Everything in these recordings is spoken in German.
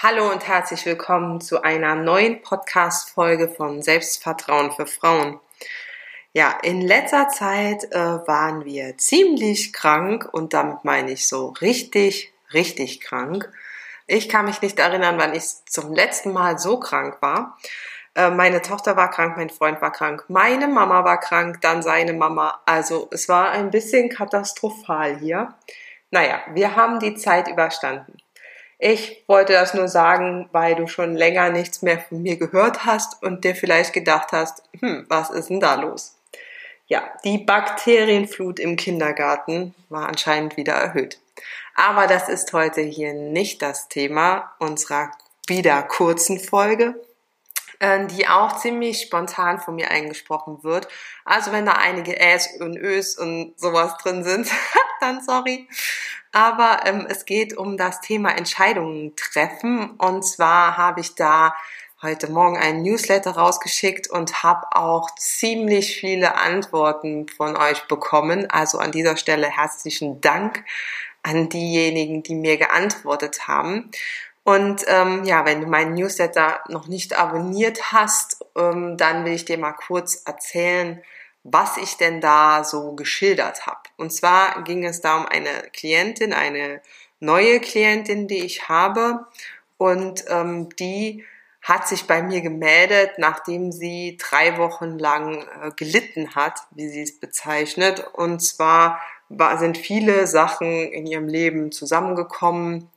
Hallo und herzlich willkommen zu einer neuen Podcast-Folge von Selbstvertrauen für Frauen. Ja, in letzter Zeit äh, waren wir ziemlich krank und damit meine ich so richtig, richtig krank. Ich kann mich nicht erinnern, wann ich zum letzten Mal so krank war. Äh, meine Tochter war krank, mein Freund war krank, meine Mama war krank, dann seine Mama. Also es war ein bisschen katastrophal hier. Naja, wir haben die Zeit überstanden. Ich wollte das nur sagen, weil du schon länger nichts mehr von mir gehört hast und dir vielleicht gedacht hast, hm, was ist denn da los? Ja, die Bakterienflut im Kindergarten war anscheinend wieder erhöht. Aber das ist heute hier nicht das Thema unserer wieder kurzen Folge, äh, die auch ziemlich spontan von mir eingesprochen wird. Also wenn da einige Äs und Ös und sowas drin sind, dann sorry. Aber ähm, es geht um das Thema Entscheidungen treffen. Und zwar habe ich da heute Morgen einen Newsletter rausgeschickt und habe auch ziemlich viele Antworten von euch bekommen. Also an dieser Stelle herzlichen Dank an diejenigen, die mir geantwortet haben. Und ähm, ja, wenn du meinen Newsletter noch nicht abonniert hast, ähm, dann will ich dir mal kurz erzählen, was ich denn da so geschildert habe. Und zwar ging es da um eine Klientin, eine neue Klientin, die ich habe. Und ähm, die hat sich bei mir gemeldet, nachdem sie drei Wochen lang äh, gelitten hat, wie sie es bezeichnet. Und zwar war, sind viele Sachen in ihrem Leben zusammengekommen,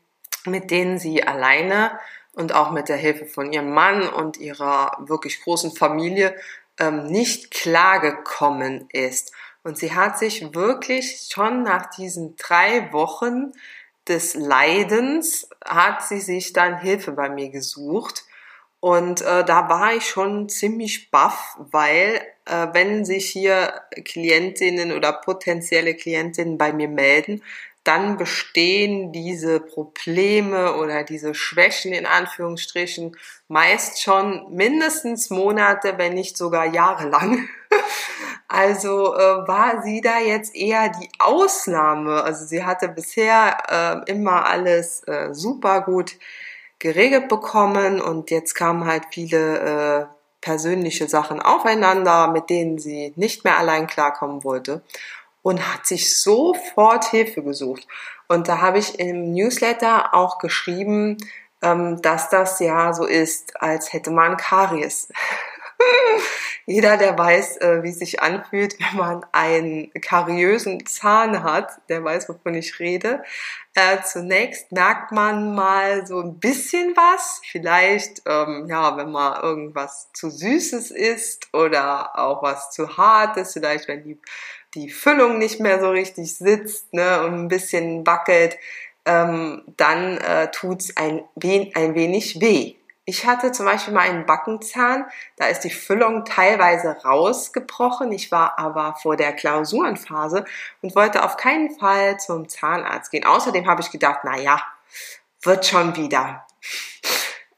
mit denen sie alleine und auch mit der Hilfe von ihrem Mann und ihrer wirklich großen Familie ähm, nicht klargekommen ist. Und sie hat sich wirklich schon nach diesen drei Wochen des Leidens, hat sie sich dann Hilfe bei mir gesucht. Und äh, da war ich schon ziemlich baff, weil äh, wenn sich hier Klientinnen oder potenzielle Klientinnen bei mir melden, dann bestehen diese Probleme oder diese Schwächen in Anführungsstrichen meist schon mindestens Monate, wenn nicht sogar jahrelang. Also äh, war sie da jetzt eher die Ausnahme. Also sie hatte bisher äh, immer alles äh, super gut geregelt bekommen und jetzt kamen halt viele äh, persönliche Sachen aufeinander, mit denen sie nicht mehr allein klarkommen wollte und hat sich sofort Hilfe gesucht. Und da habe ich im Newsletter auch geschrieben, ähm, dass das ja so ist, als hätte man Karies. Jeder, der weiß, äh, wie es sich anfühlt, wenn man einen kariösen Zahn hat, der weiß, wovon ich rede. Äh, zunächst merkt man mal so ein bisschen was, vielleicht, ähm, ja, wenn mal irgendwas zu Süßes ist oder auch was zu Hartes, vielleicht wenn die die Füllung nicht mehr so richtig sitzt ne, und ein bisschen wackelt, ähm, dann äh, tut's ein, wen, ein wenig weh. Ich hatte zum Beispiel mal einen Backenzahn, da ist die Füllung teilweise rausgebrochen. Ich war aber vor der Klausurenphase und wollte auf keinen Fall zum Zahnarzt gehen. Außerdem habe ich gedacht, na ja, wird schon wieder.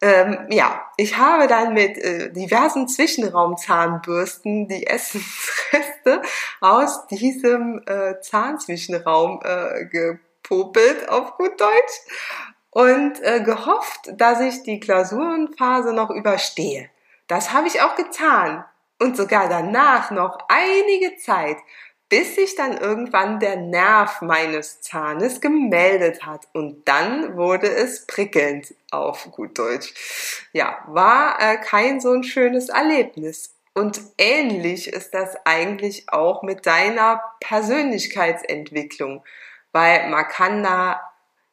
Ähm, ja, ich habe dann mit äh, diversen Zwischenraumzahnbürsten die Essensreste aus diesem äh, Zahnzwischenraum äh, gepopelt, auf gut Deutsch, und äh, gehofft, dass ich die Klausurenphase noch überstehe. Das habe ich auch getan und sogar danach noch einige Zeit bis sich dann irgendwann der Nerv meines Zahnes gemeldet hat und dann wurde es prickelnd auf gut Deutsch. Ja, war äh, kein so ein schönes Erlebnis. Und ähnlich ist das eigentlich auch mit deiner Persönlichkeitsentwicklung, weil man kann da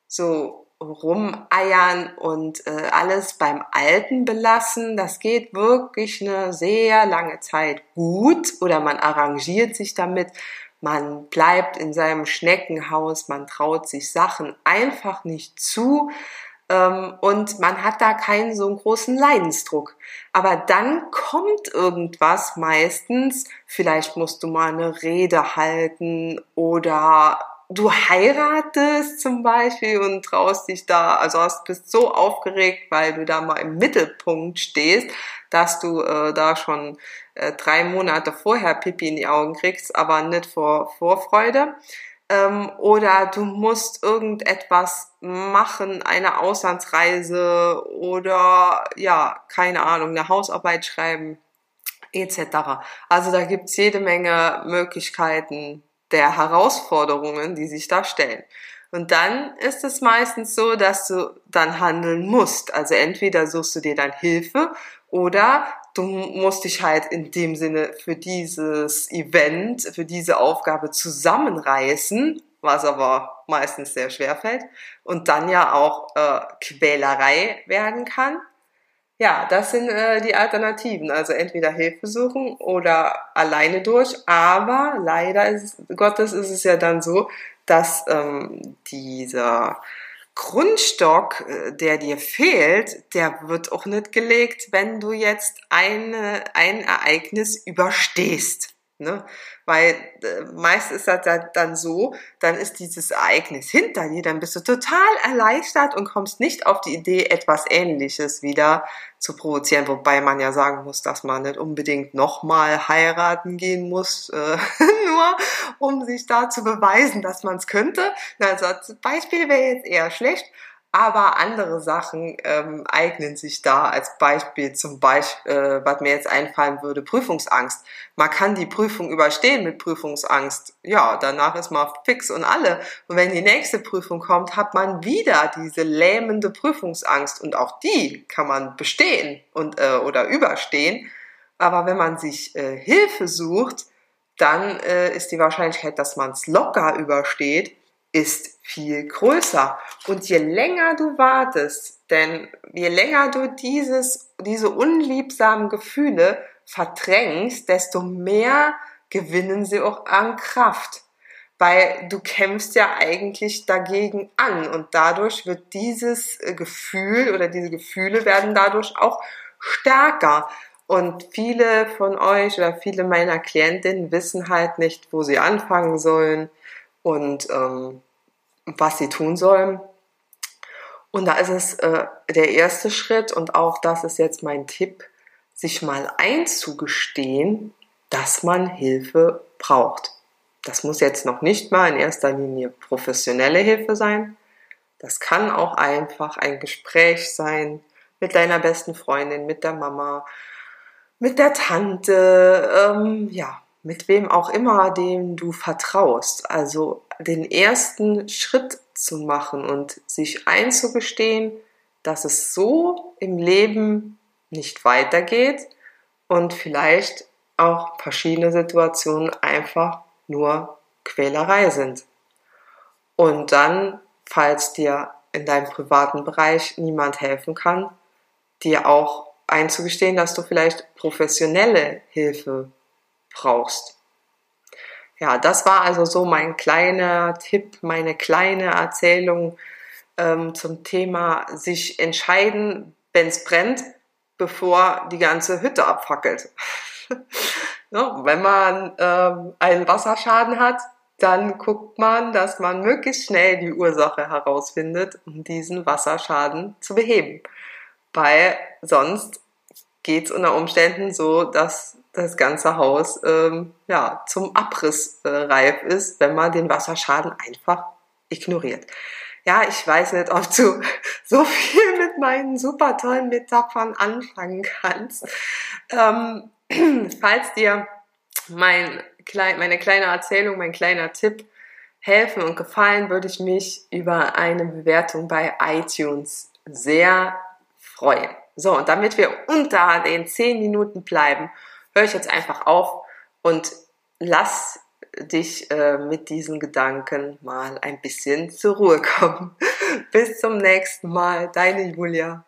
so rumeiern und äh, alles beim Alten belassen. Das geht wirklich eine sehr lange Zeit gut oder man arrangiert sich damit. Man bleibt in seinem Schneckenhaus, man traut sich Sachen einfach nicht zu. ähm, und man hat da keinen so großen Leidensdruck. Aber dann kommt irgendwas meistens, vielleicht musst du mal eine Rede halten oder du heiratest zum Beispiel und traust dich da, also hast, bist so aufgeregt, weil du da mal im Mittelpunkt stehst, dass du äh, da schon äh, drei Monate vorher Pipi in die Augen kriegst, aber nicht vor Vorfreude ähm, oder du musst irgendetwas machen, eine Auslandsreise oder ja, keine Ahnung, eine Hausarbeit schreiben etc. Also da gibt's jede Menge Möglichkeiten der Herausforderungen, die sich da stellen. Und dann ist es meistens so, dass du dann handeln musst. Also entweder suchst du dir dann Hilfe oder du musst dich halt in dem Sinne für dieses Event, für diese Aufgabe zusammenreißen, was aber meistens sehr schwer fällt und dann ja auch äh, Quälerei werden kann. Ja, das sind äh, die Alternativen. Also entweder Hilfe suchen oder alleine durch. Aber leider ist Gottes ist es ja dann so, dass ähm, dieser Grundstock, äh, der dir fehlt, der wird auch nicht gelegt, wenn du jetzt eine, ein Ereignis überstehst. Ne? Weil äh, meist ist das dann so, dann ist dieses Ereignis hinter dir, dann bist du total erleichtert und kommst nicht auf die Idee, etwas Ähnliches wieder zu provozieren. Wobei man ja sagen muss, dass man nicht unbedingt nochmal heiraten gehen muss, äh, nur um sich da zu beweisen, dass man es könnte. Also als Beispiel wäre jetzt eher schlecht. Aber andere Sachen ähm, eignen sich da als Beispiel zum Beispiel, äh, was mir jetzt einfallen würde, Prüfungsangst. Man kann die Prüfung überstehen mit Prüfungsangst. Ja, danach ist man fix und alle. Und wenn die nächste Prüfung kommt, hat man wieder diese lähmende Prüfungsangst. Und auch die kann man bestehen und, äh, oder überstehen. Aber wenn man sich äh, Hilfe sucht, dann äh, ist die Wahrscheinlichkeit, dass man es locker übersteht, ist viel größer. Und je länger du wartest, denn je länger du dieses, diese unliebsamen Gefühle verdrängst, desto mehr gewinnen sie auch an Kraft. Weil du kämpfst ja eigentlich dagegen an und dadurch wird dieses Gefühl oder diese Gefühle werden dadurch auch stärker. Und viele von euch oder viele meiner Klientinnen wissen halt nicht, wo sie anfangen sollen und ähm, was sie tun sollen. Und da ist es äh, der erste Schritt und auch das ist jetzt mein Tipp, sich mal einzugestehen, dass man Hilfe braucht. Das muss jetzt noch nicht mal in erster Linie professionelle Hilfe sein. Das kann auch einfach ein Gespräch sein mit deiner besten Freundin, mit der Mama, mit der Tante, ähm, ja, mit wem auch immer, dem du vertraust. Also den ersten Schritt zu machen und sich einzugestehen, dass es so im Leben nicht weitergeht und vielleicht auch verschiedene Situationen einfach nur Quälerei sind. Und dann, falls dir in deinem privaten Bereich niemand helfen kann, dir auch einzugestehen, dass du vielleicht professionelle Hilfe brauchst. Ja, das war also so mein kleiner Tipp, meine kleine Erzählung ähm, zum Thema sich entscheiden, wenn es brennt, bevor die ganze Hütte abfackelt. ja, wenn man ähm, einen Wasserschaden hat, dann guckt man, dass man möglichst schnell die Ursache herausfindet, um diesen Wasserschaden zu beheben. Weil sonst geht es unter Umständen so, dass das ganze Haus ähm, ja, zum Abriss äh, reif ist, wenn man den Wasserschaden einfach ignoriert. Ja, ich weiß nicht, ob du so viel mit meinen super tollen Metaphern anfangen kannst. Ähm, falls dir mein, meine kleine Erzählung, mein kleiner Tipp helfen und gefallen, würde ich mich über eine Bewertung bei iTunes sehr freuen. So, und damit wir unter den 10 Minuten bleiben, höre ich jetzt einfach auf und lass dich äh, mit diesen Gedanken mal ein bisschen zur Ruhe kommen. Bis zum nächsten Mal, deine Julia.